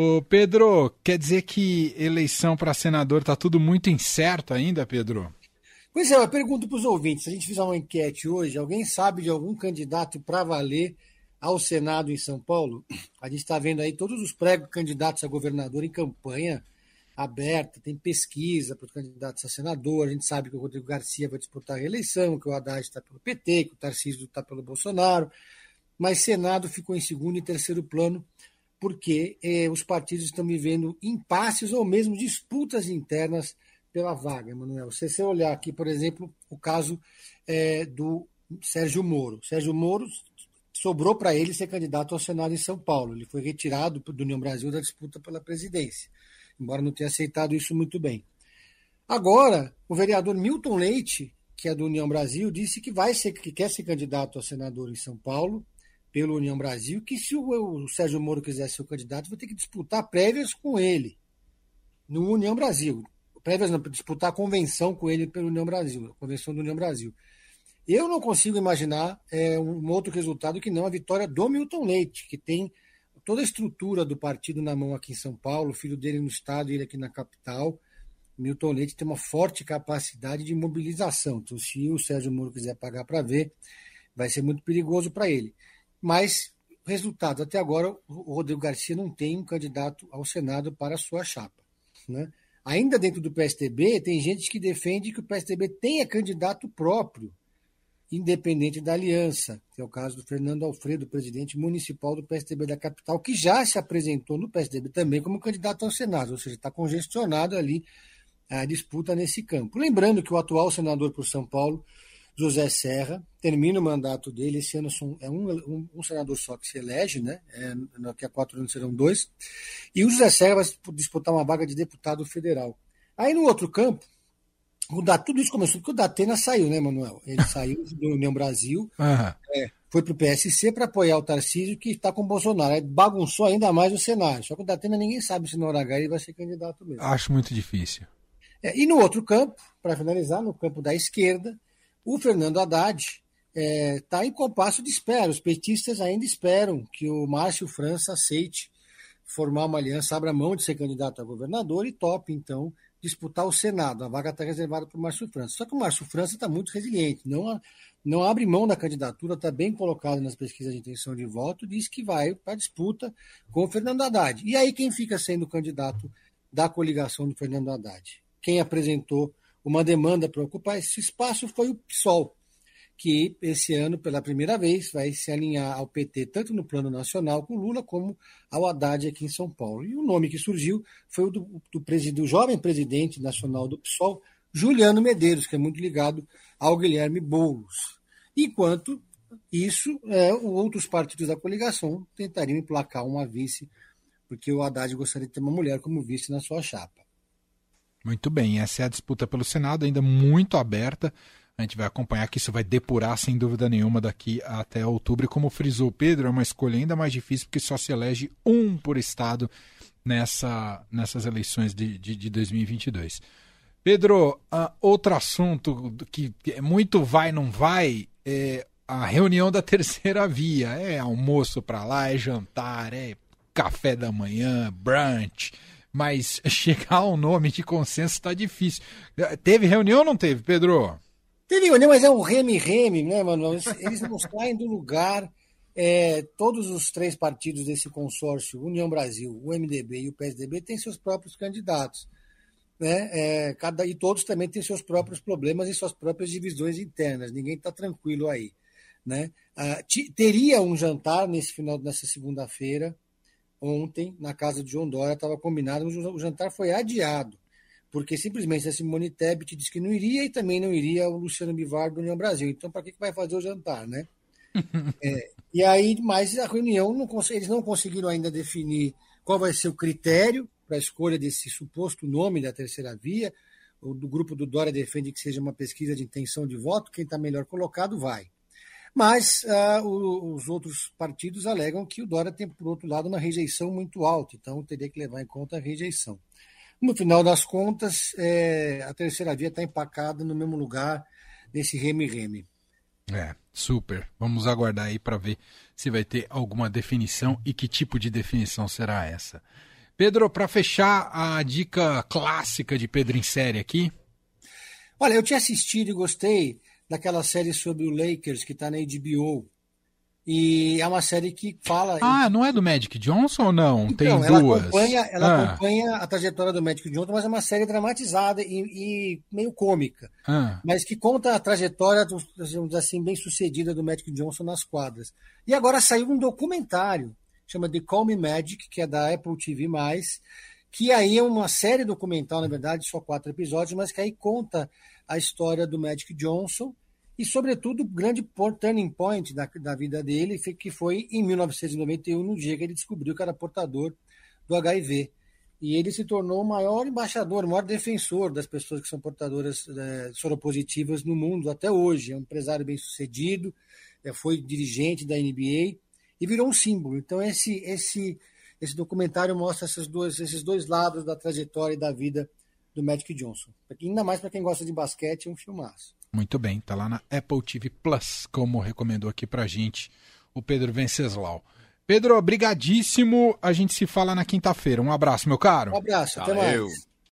Ô Pedro, quer dizer que eleição para senador está tudo muito incerto ainda, Pedro? Pois é, eu pergunto para os ouvintes: se a gente fizer uma enquete hoje, alguém sabe de algum candidato para valer ao Senado em São Paulo? A gente está vendo aí todos os pré-candidatos a governador em campanha aberta, tem pesquisa para os candidatos a senador. A gente sabe que o Rodrigo Garcia vai disputar a reeleição, que o Haddad está pelo PT, que o Tarcísio está pelo Bolsonaro. Mas Senado ficou em segundo e terceiro plano porque eh, os partidos estão vivendo impasses ou mesmo disputas internas pela vaga, Emanuel. Se você olhar aqui, por exemplo, o caso eh, do Sérgio Moro. Sérgio Moro sobrou para ele ser candidato ao Senado em São Paulo. Ele foi retirado do União Brasil da disputa pela presidência embora não tenha aceitado isso muito bem. Agora, o vereador Milton Leite, que é do União Brasil, disse que vai ser que quer ser candidato a senador em São Paulo pelo União Brasil, que se o, o Sérgio Moro quiser ser o candidato, vai ter que disputar prévias com ele no União Brasil. Prévias não, disputar convenção com ele pelo União Brasil, convenção do União Brasil. Eu não consigo imaginar é, um outro resultado que não a vitória do Milton Leite, que tem toda a estrutura do partido na mão aqui em São Paulo, filho dele no estado ele aqui na capital. Milton Leite tem uma forte capacidade de mobilização. Então, se o Sérgio Moro quiser pagar para ver, vai ser muito perigoso para ele. Mas, resultado, até agora, o Rodrigo Garcia não tem um candidato ao Senado para a sua chapa. Né? Ainda dentro do PSDB, tem gente que defende que o PSDB tenha candidato próprio independente da aliança, que é o caso do Fernando Alfredo, presidente municipal do PSDB da capital, que já se apresentou no PSDB também como candidato ao Senado, ou seja, está congestionado ali a disputa nesse campo. Lembrando que o atual senador por São Paulo, José Serra, termina o mandato dele, esse ano é um, um, um senador só que se elege, né? É, daqui a quatro anos serão dois, e o José Serra vai disputar uma vaga de deputado federal. Aí no outro campo, o da, tudo isso começou porque o Datena saiu, né, Manuel? Ele saiu do União Brasil, uhum. é, foi para o PSC para apoiar o Tarcísio, que está com o Bolsonaro. Aí bagunçou ainda mais o cenário. Só que o Datena ninguém sabe se no hora H ele vai ser candidato mesmo. Acho muito difícil. É, e no outro campo, para finalizar, no campo da esquerda, o Fernando Haddad está é, tá em compasso de espera. Os petistas ainda esperam que o Márcio França aceite formar uma aliança, abra mão de ser candidato a governador e tope, então, disputar o Senado. A vaga está reservada para o Márcio França. Só que o Márcio França está muito resiliente, não, não abre mão da candidatura, está bem colocado nas pesquisas de intenção de voto, diz que vai para a disputa com o Fernando Haddad. E aí quem fica sendo o candidato da coligação do Fernando Haddad? Quem apresentou uma demanda para ocupar esse espaço foi o PSOL que esse ano, pela primeira vez, vai se alinhar ao PT, tanto no plano nacional com Lula, como ao Haddad aqui em São Paulo. E o nome que surgiu foi o do, do, do jovem presidente nacional do PSOL, Juliano Medeiros, que é muito ligado ao Guilherme Boulos. Enquanto isso, é, outros partidos da coligação tentariam emplacar uma vice, porque o Haddad gostaria de ter uma mulher como vice na sua chapa. Muito bem, essa é a disputa pelo Senado, ainda muito aberta. A gente vai acompanhar que isso vai depurar sem dúvida nenhuma daqui até outubro. E como frisou Pedro, é uma escolha ainda mais difícil porque só se elege um por estado nessa, nessas eleições de, de, de 2022. Pedro, uh, outro assunto que é muito vai, não vai, é a reunião da terceira via. É almoço para lá, é jantar, é café da manhã, brunch. Mas chegar ao nome de consenso está difícil. Teve reunião ou não teve, Pedro? Teve união, mas é um reme-reme, né, mano? Eles não saem do lugar. É, todos os três partidos desse consórcio, União Brasil, o MDB e o PSDB, têm seus próprios candidatos. Né? É, cada, e todos também têm seus próprios problemas e suas próprias divisões internas. Ninguém está tranquilo aí. Né? Ah, teria um jantar nesse final nessa segunda-feira, ontem, na casa de João Dória, estava combinado, mas o jantar foi adiado porque simplesmente a Simone Tebet disse que não iria e também não iria o Luciano Bivar do União Brasil. Então, para que, que vai fazer o jantar, né? é, e aí, mas a reunião, não, eles não conseguiram ainda definir qual vai ser o critério para a escolha desse suposto nome da terceira via. O do grupo do Dória defende que seja uma pesquisa de intenção de voto, quem está melhor colocado vai. Mas uh, o, os outros partidos alegam que o Dória tem, por outro lado, uma rejeição muito alta, então teria que levar em conta a rejeição. No final das contas, é, a terceira via está empacada no mesmo lugar, nesse reme-reme. É, super. Vamos aguardar aí para ver se vai ter alguma definição e que tipo de definição será essa. Pedro, para fechar a dica clássica de Pedro em série aqui. Olha, eu tinha assistido e gostei daquela série sobre o Lakers que está na HBO. E é uma série que fala. Ah, não é do Magic Johnson ou não? Então, Tem ela duas. Acompanha, ela ah. acompanha a trajetória do Magic Johnson, mas é uma série dramatizada e, e meio cômica. Ah. Mas que conta a trajetória, do, assim, bem sucedida do Magic Johnson nas quadras. E agora saiu um documentário, chama The Call Me Magic, que é da Apple TV, que aí é uma série documental, na verdade, só quatro episódios, mas que aí conta a história do Magic Johnson e, sobretudo, o grande turning point da, da vida dele, que foi em 1991, no dia que ele descobriu que era portador do HIV. E ele se tornou o maior embaixador, o maior defensor das pessoas que são portadoras é, soropositivas no mundo até hoje. É um empresário bem sucedido, é, foi dirigente da NBA e virou um símbolo. Então, esse, esse, esse documentário mostra esses dois, esses dois lados da trajetória e da vida do Magic Johnson. Ainda mais para quem gosta de basquete, é um filmaço. Muito bem, tá lá na Apple TV Plus, como recomendou aqui pra gente o Pedro Venceslau. Pedro, obrigadíssimo. A gente se fala na quinta-feira. Um abraço, meu caro. Um abraço, até Valeu. mais.